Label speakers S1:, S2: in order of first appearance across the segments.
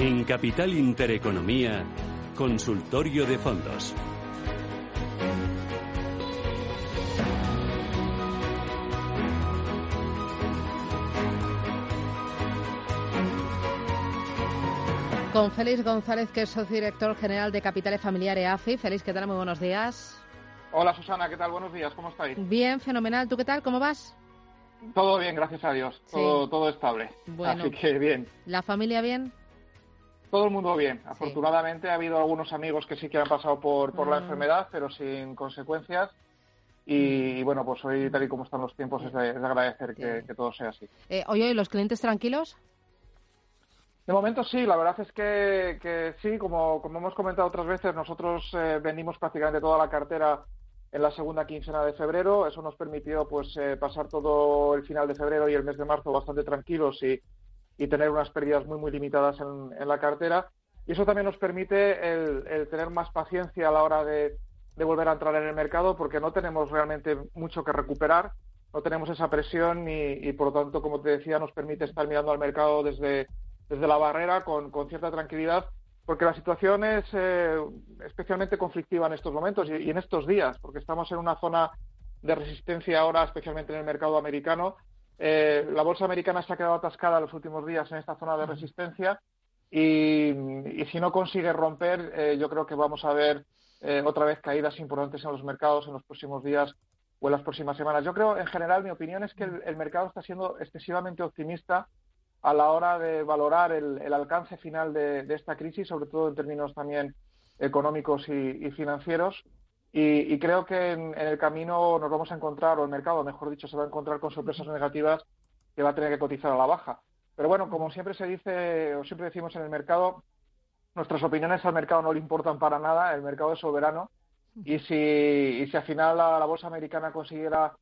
S1: En Capital Intereconomía, Consultorio de Fondos.
S2: Con Félix González, que es socio director general de Capitales Familiares AFI. Félix, ¿qué tal? Muy buenos días.
S3: Hola Susana, ¿qué tal? Buenos días, ¿cómo estáis?
S2: Bien, fenomenal. ¿Tú qué tal? ¿Cómo vas?
S3: Todo bien, gracias a Dios. Todo, todo estable.
S2: Bueno,
S3: Así que bien.
S2: ¿La familia bien?
S3: Todo el mundo bien. Afortunadamente ha habido algunos amigos que sí que han pasado por, por la
S2: Mm.
S3: enfermedad, pero sin consecuencias. Y, bueno, pues hoy, tal y como están los tiempos, es de, es de agradecer que, que todo sea así.
S2: Eh, oye, ¿y los clientes tranquilos?
S3: De momento sí, la verdad es que, que sí, como, como hemos comentado otras veces, nosotros eh, vendimos prácticamente toda la cartera en la segunda quincena de febrero. Eso nos permitió pues eh, pasar todo el final de febrero y el mes de marzo bastante tranquilos y, y tener unas pérdidas muy muy limitadas en, en la cartera. Y eso también nos permite el, el tener más paciencia a la hora de, de volver a entrar en el mercado porque no tenemos realmente mucho que recuperar, no tenemos esa presión y, por lo tanto, como te decía, nos permite estar mirando al mercado desde, desde la barrera con, con cierta tranquilidad porque la situación es eh, especialmente conflictiva en estos momentos y en estos días, porque estamos en una zona de resistencia ahora, especialmente en el mercado americano. Eh, la bolsa americana se ha quedado atascada los últimos días en esta zona de resistencia y, y si no consigue romper, eh, yo creo que vamos a ver eh, otra vez caídas importantes en los mercados en los próximos días o en las próximas semanas. Yo creo, en general, mi opinión es que el, el mercado está siendo excesivamente optimista a la hora de valorar el, el alcance final de, de, esta crisis, sobre todo en términos también económicos y, y financieros. Y, y, creo que en, en, el camino nos vamos a encontrar, o el mercado, mejor dicho, se va a encontrar con sorpresas negativas que va a tener que cotizar a la baja. Pero bueno, como siempre se dice, o siempre decimos en el mercado, nuestras opiniones al mercado no le importan para nada, el mercado es soberano. Y si, y si al final la, la bolsa americana consiguiera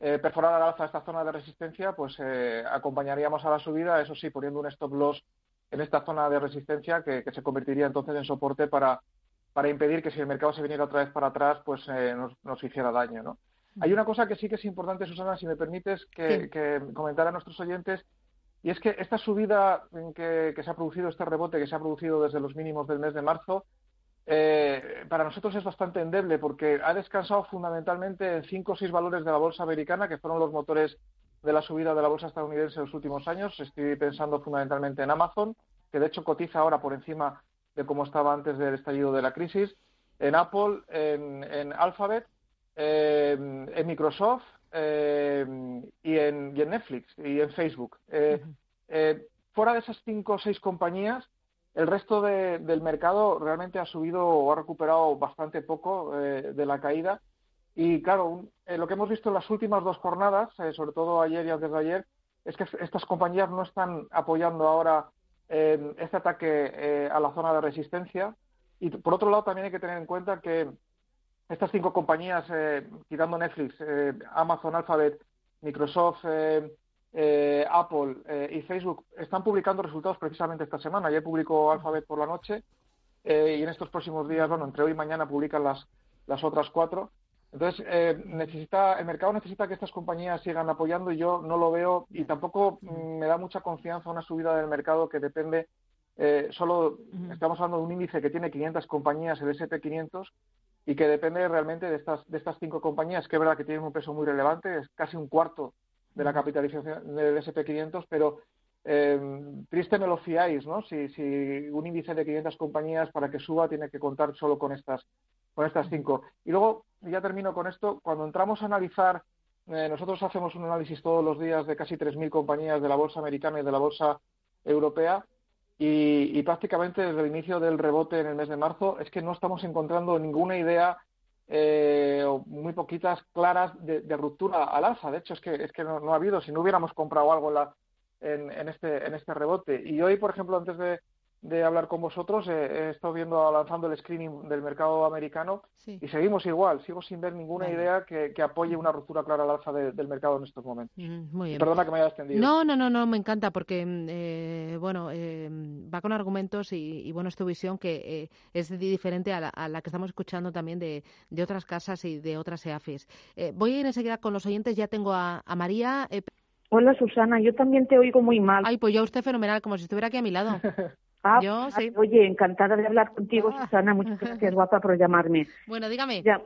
S3: eh, perforar al alza esta zona de resistencia, pues eh, acompañaríamos a la subida, eso sí, poniendo un stop loss en esta zona de resistencia que, que se convertiría entonces en soporte para, para, impedir que si el mercado se viniera otra vez para atrás, pues eh, nos, nos, hiciera daño. ¿no? Hay una cosa que sí que es importante, Susana, si me permites que, sí. que comentar a nuestros oyentes, y es que esta subida que, que, se ha producido, este rebote que se ha producido desde los mínimos del mes de marzo, eh, para nosotros es bastante endeble porque ha descansado fundamentalmente en cinco o seis valores de la bolsa americana, que fueron los motores de la subida de la bolsa estadounidense en los últimos años. Estoy pensando fundamentalmente en Amazon, que de hecho cotiza ahora por encima de cómo estaba antes del estallido de la crisis, en Apple, en, en Alphabet, eh, en Microsoft eh, y, en, y, en, Netflix y en Facebook. Uh -huh. fuera de esas cinco o seis compañías, el resto de, del mercado realmente ha subido o ha recuperado bastante poco eh, de la caída. Y claro, eh, lo que hemos visto en las últimas dos jornadas, eh, sobre todo ayer y antes de ayer, es que estas compañías no están apoyando ahora este ataque a la zona de resistencia. Y por otro lado, también hay que tener en cuenta que estas cinco compañías, quitando Netflix, Amazon, Alphabet, Microsoft, eh, Apple eh, y Facebook están publicando resultados precisamente esta semana. Ayer publicó Alphabet por la noche eh, y en estos próximos días, bueno, entre hoy y mañana publican las, las otras cuatro. Entonces, eh, necesita, el mercado necesita que estas compañías sigan apoyando y yo no lo veo y tampoco mm, me da mucha confianza una subida del mercado que depende eh, solo, estamos hablando de un índice que tiene 500 compañías, el SP500, y que depende realmente de estas, de estas cinco compañías, que es verdad que tienen un peso muy relevante, es casi un cuarto de la capitalización del SP500, pero eh, triste me lo fiáis, ¿no? Si, si, un índice de 500 compañías para que suba tiene que contar solo con estas, con estas cinco. Y luego, ya termino con esto, cuando entramos a analizar, eh, nosotros hacemos un análisis todos los días de casi 3.000 compañías de la bolsa americana y de la bolsa europea, y, prácticamente desde el inicio del rebote en el mes de marzo es que no estamos encontrando ninguna idea eh, o muy poquitas claras de, ruptura al alza. De hecho, es que, es que no, ha habido, si no hubiéramos comprado algo en, este, en este rebote. Y hoy, por ejemplo, antes de, de hablar con vosotros, eh, he estado viendo, lanzando el screening del mercado americano sí. y seguimos igual, sigo sin ver ninguna vale. idea que, que, apoye una ruptura clara al alza de, del mercado en estos momentos.
S2: Mm, muy bien.
S3: Perdona que me haya extendido.
S2: No, no, no, no, me encanta porque, eh, bueno, eh, va con argumentos y, y, bueno, es tu visión que eh, es diferente a la, a la, que estamos escuchando también de, de, otras casas y de otras EAFIS. Eh, voy a ir enseguida con los oyentes, ya tengo a, a María.
S4: Hola Susana, yo también te oigo muy mal.
S2: Ay, pues yo usted fenomenal, como si estuviera aquí a mi lado.
S4: Ah, Yo, sí. Oye, encantada de hablar contigo, ah. Susana. Muchas gracias, guapa, por llamarme.
S2: Bueno, dígame.
S4: Ya,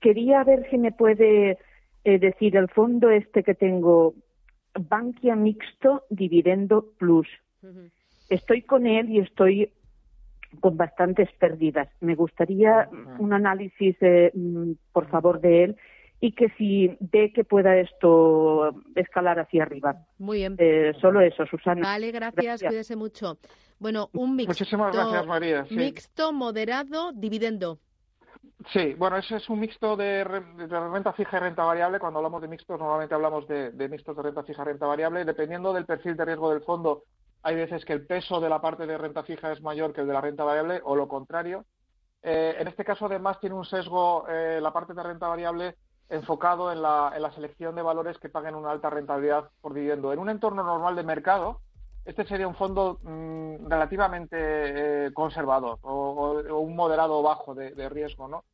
S4: quería ver si me puede eh, decir el fondo este que tengo, Bankia Mixto Dividendo Plus. Estoy con él y estoy con bastantes pérdidas. Me gustaría un análisis, eh, mm, por favor, de él y que si ve que pueda esto escalar hacia arriba.
S2: Muy bien.
S4: Eh, solo eso, Susana.
S2: Vale, gracias, cuídese mucho. Bueno, un mixto.
S3: Muchísimas gracias, María.
S2: Mixto, moderado, dividendo.
S3: Sí, bueno, ese es un mixto de, renta fija y renta variable. Cuando hablamos de mixtos, normalmente hablamos de, de mixtos de renta fija y renta variable. Dependiendo del perfil de riesgo del fondo, hay veces que el peso de la parte de renta fija es mayor que el de la renta variable o lo contrario. Eh, en este caso, además, tiene un sesgo eh, la parte de renta variable enfocado en la, selección de valores que paguen una alta rentabilidad por dividendo. En un entorno normal de mercado, este sería un fondo mm, relativamente eh, conservador o, un moderado bajo de, riesgo. ¿no?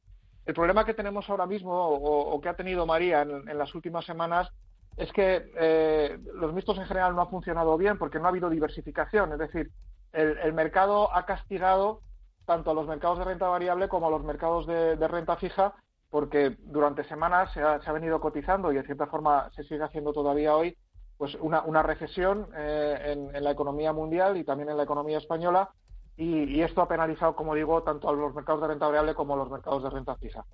S3: El problema que tenemos ahora mismo o, que ha tenido María en, las últimas semanas es que eh, los mixtos en general no han funcionado bien porque no ha habido diversificación. Es decir, el, mercado ha castigado tanto a los mercados de renta variable como a los mercados de renta fija porque durante semanas se ha, venido cotizando y de cierta forma se sigue haciendo todavía hoy pues una, recesión eh, en, la economía mundial y también en la economía española y, esto ha penalizado, como digo, tanto a los mercados de renta variable como a los mercados de renta fija.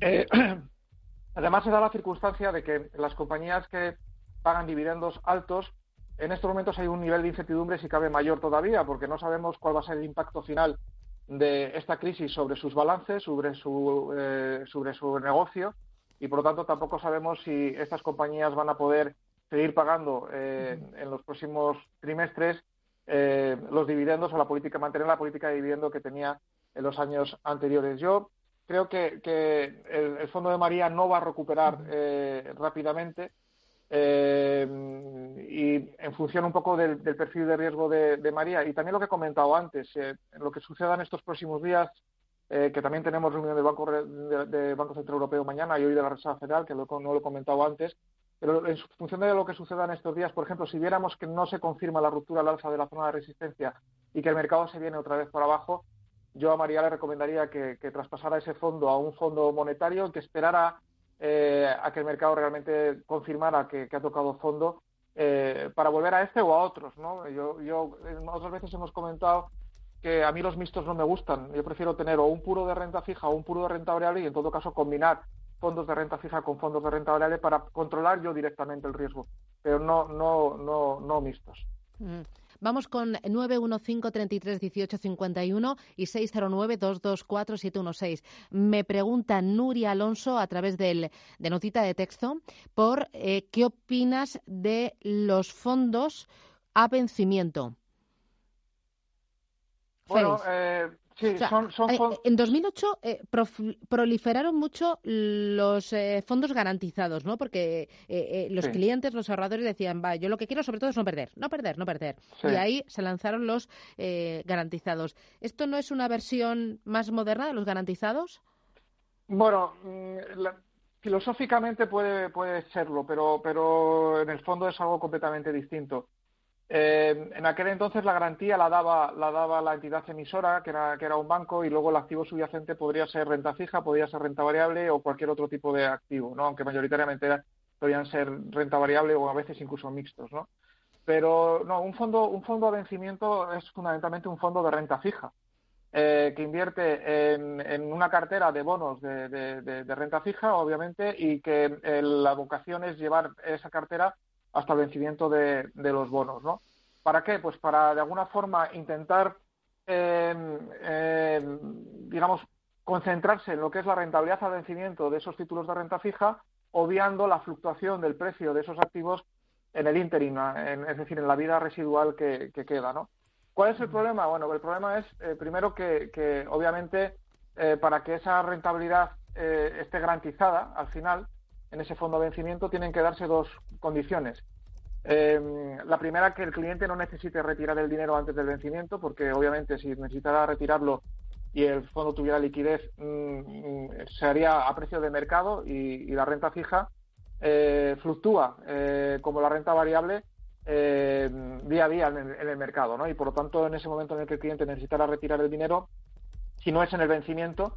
S3: Eh, además, se da la circunstancia de que las compañías que pagan dividendos altos, en estos momentos hay un nivel de incertidumbre si cabe mayor todavía, porque no sabemos cuál va a ser el impacto final de esta crisis sobre sus balances, sobre su, eh, sobre su negocio y por lo tanto tampoco sabemos si estas compañías van a poder seguir pagando eh, en los próximos trimestres eh, los dividendos o la política, mantener la política de dividendo que tenía en los años anteriores. Yo creo que, el, Fondo de María no va a recuperar rápidamente eh, y en función un poco del, perfil de riesgo de, María y también lo que he comentado antes, eh, lo que suceda en estos próximos días, eh, que también tenemos reunión del Banco, de, Banco Central Europeo mañana y hoy de la Reserva Federal, que no lo he comentado antes, pero en función de lo que suceda en estos días, por ejemplo, si viéramos que no se confirma la ruptura al alza de la zona de resistencia y que el mercado se viene otra vez por abajo, yo a María le recomendaría que, que traspasara ese fondo a un fondo monetario que esperara eh, a que el mercado realmente confirmara que, ha tocado fondo eh, para volver a este o a otros. ¿no? Yo, yo otras veces hemos comentado que a mí los mixtos no me gustan. Yo prefiero tener o un puro de renta fija o un puro de renta variable y en todo caso combinar fondos de renta fija con fondos de renta variable para controlar yo directamente el riesgo, pero no no no no mixtos.
S2: Mm. Vamos con 915-33-1851 y 609-224-716. Me pregunta Nuria Alonso a través del, de notita de texto por eh, qué opinas de los fondos a vencimiento.
S3: Bueno, eh, Sí, son,
S2: eh, En 2008 eh, proliferaron mucho los eh, fondos garantizados, ¿no? Porque los clientes, los ahorradores decían, va, yo lo que quiero sobre todo es no perder, no perder, no perder. Y ahí se lanzaron los garantizados. ¿Esto no es una versión más moderna de los garantizados?
S3: Bueno, mm, filosóficamente puede, puede serlo, pero, pero en el fondo es algo completamente distinto. Eh, en aquel entonces la garantía la daba, la daba la entidad emisora, que era, era un banco, y luego el activo subyacente podría ser renta fija, podría ser renta variable o cualquier otro tipo de activo, ¿no? aunque mayoritariamente podían ser renta variable o a veces incluso mixtos. ¿no? Pero no, un fondo, un fondo a vencimiento es fundamentalmente un fondo de renta fija. Eh, que invierte en, una cartera de bonos de, renta fija, obviamente, y que eh, la vocación es llevar esa cartera hasta el vencimiento de, los bonos, ¿no? ¿Para qué? Pues para de alguna forma intentar, em, em, digamos, concentrarse en lo que es la rentabilidad al vencimiento de esos títulos de renta fija, obviando la fluctuación del precio de esos activos en el interim, es decir, en la vida residual que, queda, ¿no? ¿Cuál es el problema? Bueno, el problema es, eh, primero, que, obviamente eh, para que esa rentabilidad eh, esté garantizada al final, en ese fondo de vencimiento tienen que darse dos condiciones. Eh, la primera, que el cliente no necesite retirar el dinero antes del vencimiento, porque obviamente si necesitara retirarlo y el fondo tuviera liquidez, mm, mm, se haría a precio de mercado y, la renta fija eh, fluctúa eh, como la renta variable día a día en el, mercado, ¿no? Y por lo tanto, en ese momento en el que el cliente necesitara retirar el dinero, si no es en el vencimiento,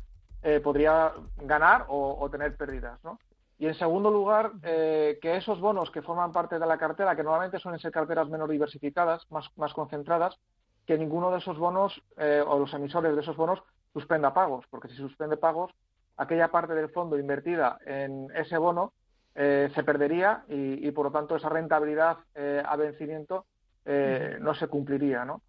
S3: podría ganar o, tener pérdidas, ¿no? Y en segundo lugar, eh, que esos bonos que forman parte de la cartera, que normalmente suelen ser carteras menos diversificadas, más, más concentradas, que ninguno de esos bonos o los emisores de esos bonos suspenda pagos, porque si suspende pagos, aquella parte del fondo invertida en ese bono eh, se perdería y, por lo tanto esa rentabilidad eh, a vencimiento eh, no se cumpliría. ¿no?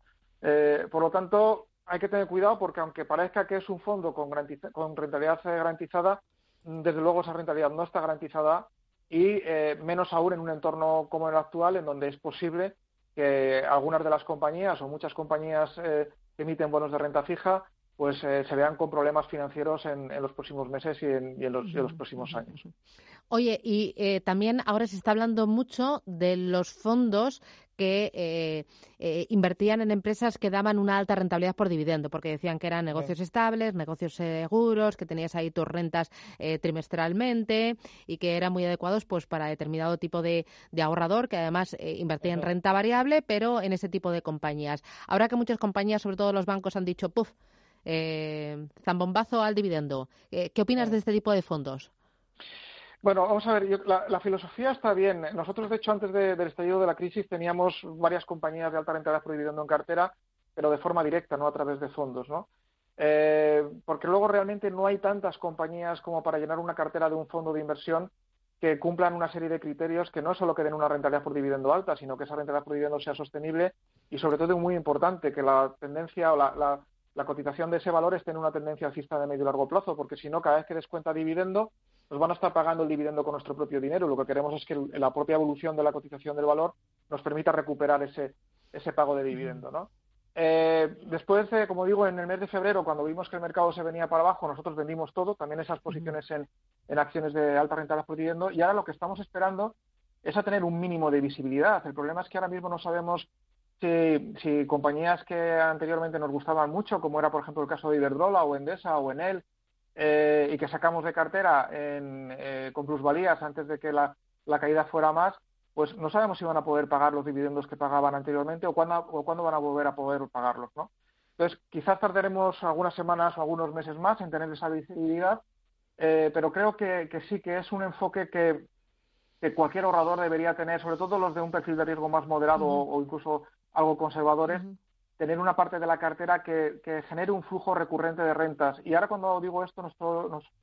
S3: por lo tanto, hay que tener cuidado porque aunque parezca que es un fondo con, con rentabilidad garantizada, desde luego esa rentabilidad no está garantizada y menos aún en un entorno como el actual en donde es posible que algunas de las compañías o muchas compañías que emiten bonos de renta fija pues eh, se vean con problemas financieros en, los próximos meses y en, los, próximos años.
S2: Oye, y eh, también ahora se está hablando mucho de los fondos que eh, invertían en empresas que daban una alta rentabilidad por dividendo, porque decían que eran negocios estables, negocios seguros, que tenías ahí tus rentas trimestralmente y que eran muy adecuados pues para determinado tipo de, ahorrador que además invertía en renta variable, pero en ese tipo de compañías. Ahora que muchas compañías, sobre todo los bancos, han dicho, puff, eh, zambombazo al dividendo. Eh, ¿Qué opinas de este tipo de fondos?
S3: Bueno, vamos a ver, la, filosofía está bien. Nosotros, de hecho, antes del estallido de la crisis teníamos varias compañías de alta rentabilidad por dividendo en cartera, pero de forma directa, no a través de fondos, ¿no? Eh, porque luego realmente no hay tantas compañías como para llenar una cartera de un fondo de inversión que cumplan una serie de criterios que no solo que den una rentabilidad por dividendo alta, sino que esa rentabilidad por dividendo sea sostenible y sobre todo muy importante que la tendencia o la, la cotización de ese valor esté en una tendencia alcista de medio y largo plazo, porque si no, cada vez que descuenta dividendo, nos van a estar pagando el dividendo con nuestro propio dinero. Lo que queremos es que la propia evolución de la cotización del valor nos permita recuperar ese, ese pago de dividendo, ¿no? Eh, después, como digo, en el mes de febrero, cuando vimos que el mercado se venía para abajo, nosotros vendimos todo, también esas posiciones en, en acciones de alta rentabilidad por dividendo, y ahora lo que estamos esperando es a tener un mínimo de visibilidad. El problema es que ahora mismo no sabemos si, compañías que anteriormente nos gustaban mucho, como era por ejemplo el caso de Iberdrola o Endesa o Enel, eh, y que sacamos de cartera eh, con plusvalías antes de que la, caída fuera más, pues no sabemos si van a poder pagar los dividendos que pagaban anteriormente o cuándo, o cuándo van a volver a poder pagarlos, ¿no? Entonces, quizás tardaremos algunas semanas o algunos meses más en tener esa visibilidad, eh, pero creo que, sí que es un enfoque que, cualquier ahorrador debería tener, sobre todo los de un perfil de riesgo más moderado o, incluso algo conservadores, tener una parte de la cartera que, genere un flujo recurrente de rentas. Y ahora cuando digo esto no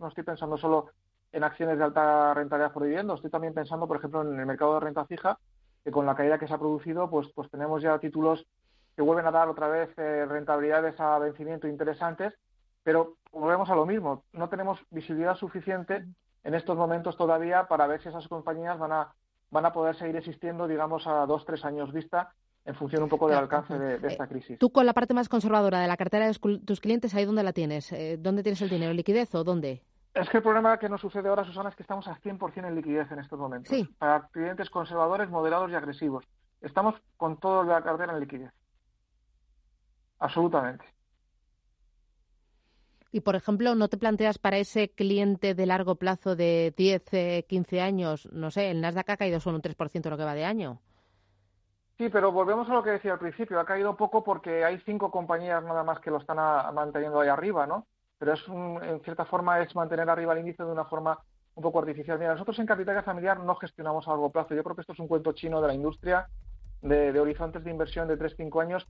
S3: estoy, pensando solo en acciones de alta rentabilidad por dividendo, estoy también pensando, por ejemplo, en el mercado de renta fija, que con la caída que se ha producido, pues, pues tenemos ya títulos que vuelven a dar otra vez eh, rentabilidades a vencimiento interesantes, pero volvemos a lo mismo, no tenemos visibilidad suficiente en estos momentos todavía para ver si esas compañías van a, van a poder seguir existiendo, digamos, a dos, tres años vista en función un poco del alcance de, esta eh, crisis.
S2: Tú con la parte más conservadora de la cartera de tus clientes, ¿ahí dónde la tienes? Eh, ¿Dónde tienes el dinero? ¿En liquidez o dónde?
S3: Es que el problema que nos sucede ahora, Susana, es que estamos al 100% en liquidez en estos momentos.
S2: Sí.
S3: Para clientes conservadores, moderados y agresivos. Estamos con todo la cartera en liquidez. Absolutamente.
S2: Y, por ejemplo, ¿no te planteas para ese cliente de largo plazo de 10, 15 años, no sé, el Nasdaq ha caído solo un 3% lo que va de año?
S3: Sí, pero volvemos a lo que decía al principio. Ha caído poco porque hay cinco compañías nada más que lo están manteniendo ahí arriba, ¿no? Pero es en cierta forma es mantener arriba el índice de una forma un poco artificial. Mira, nosotros en Capital Familiar no gestionamos a largo plazo. Yo creo que esto es un cuento chino de la industria, de, horizontes de inversión de 3-5 años.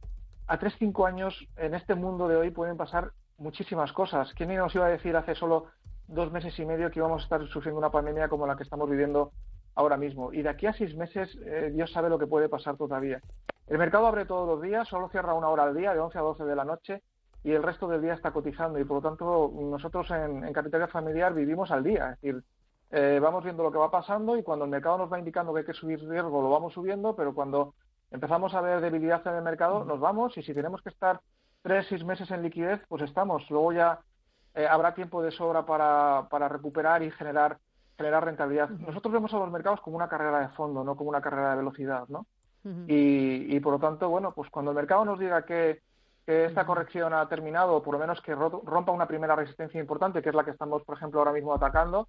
S3: A 3-5 años, en este mundo de hoy, pueden pasar muchísimas cosas. ¿Quién nos iba a decir hace solo dos meses y medio que íbamos a estar sufriendo una pandemia como la que estamos viviendo ahora mismo. Y de aquí a seis meses, eh, Dios sabe lo que puede pasar todavía. El mercado abre todos los días, solo cierra una hora al día, de 11 a 12 de la noche, y el resto del día está cotizando. Y por lo tanto, nosotros en, en Familiar vivimos al día. Es decir, eh, vamos viendo lo que va pasando y cuando el mercado nos va indicando que hay que subir riesgo, lo vamos subiendo, pero cuando empezamos a ver debilidad en el mercado, nos vamos y si tenemos que estar tres, seis meses en liquidez, pues estamos. Luego ya eh, habrá tiempo de sobra para, para recuperar y generar generar rentabilidad. Nosotros vemos a los mercados como una carrera de fondo, no como una carrera de velocidad, ¿no? y, por lo tanto, bueno, pues cuando el mercado nos diga que, esta corrección ha terminado, o por lo menos que rompa una primera resistencia importante, que es la que estamos, por ejemplo, ahora mismo atacando,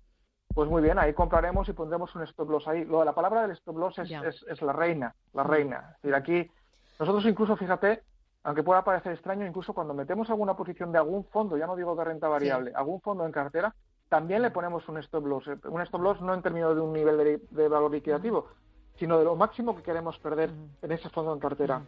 S3: pues muy bien, ahí compraremos y pondremos un stop loss ahí. Lo de la palabra del stop loss es, es, la reina, la reina. Es decir, aquí nosotros incluso, fíjate, aunque pueda parecer extraño, incluso cuando metemos alguna posición de algún fondo, ya no digo de renta variable, algún fondo en cartera, también le ponemos un stop loss. Un stop loss no en términos de un nivel de, valor liquidativo, sino de lo máximo que queremos perder en ese fondo en cartera.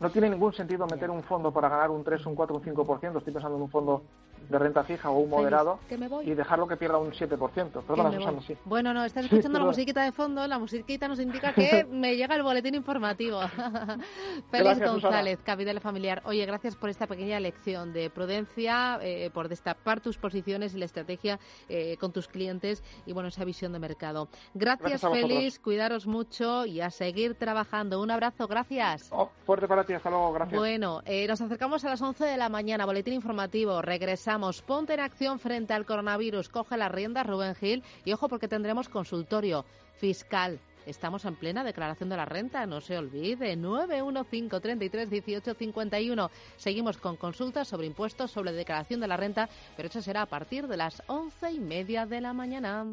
S3: No tiene ningún sentido meter un fondo para ganar un 3, un 4, un 5%. Estoy pensando en un fondo de renta fija o un moderado y dejarlo que pierda un 7%. Perdona, Susana, sí.
S2: Bueno, no, estás escuchando la musiquita de fondo. La musiquita nos indica que me llega el boletín informativo. Félix González, Capital Familiar. Oye, gracias por esta pequeña lección de prudencia, eh, por destapar tus posiciones y la estrategia eh, con tus clientes y, bueno, esa visión de mercado. Gracias, Félix. Cuidaros mucho y a seguir trabajando. Un abrazo. Gracias.
S3: Oh, fuerte para Hasta luego. Gracias.
S2: Bueno, eh, nos acercamos a las 11 de la mañana. Boletín informativo. Regresamos Ponte en acción frente al coronavirus. Coge las riendas, Rubén Gil. Y ojo, porque tendremos consultorio fiscal. Estamos en plena declaración de la renta, no se olvide. 915331851. Seguimos con consultas sobre impuestos, sobre declaración de la renta, pero eso será a partir de las once y media de la mañana.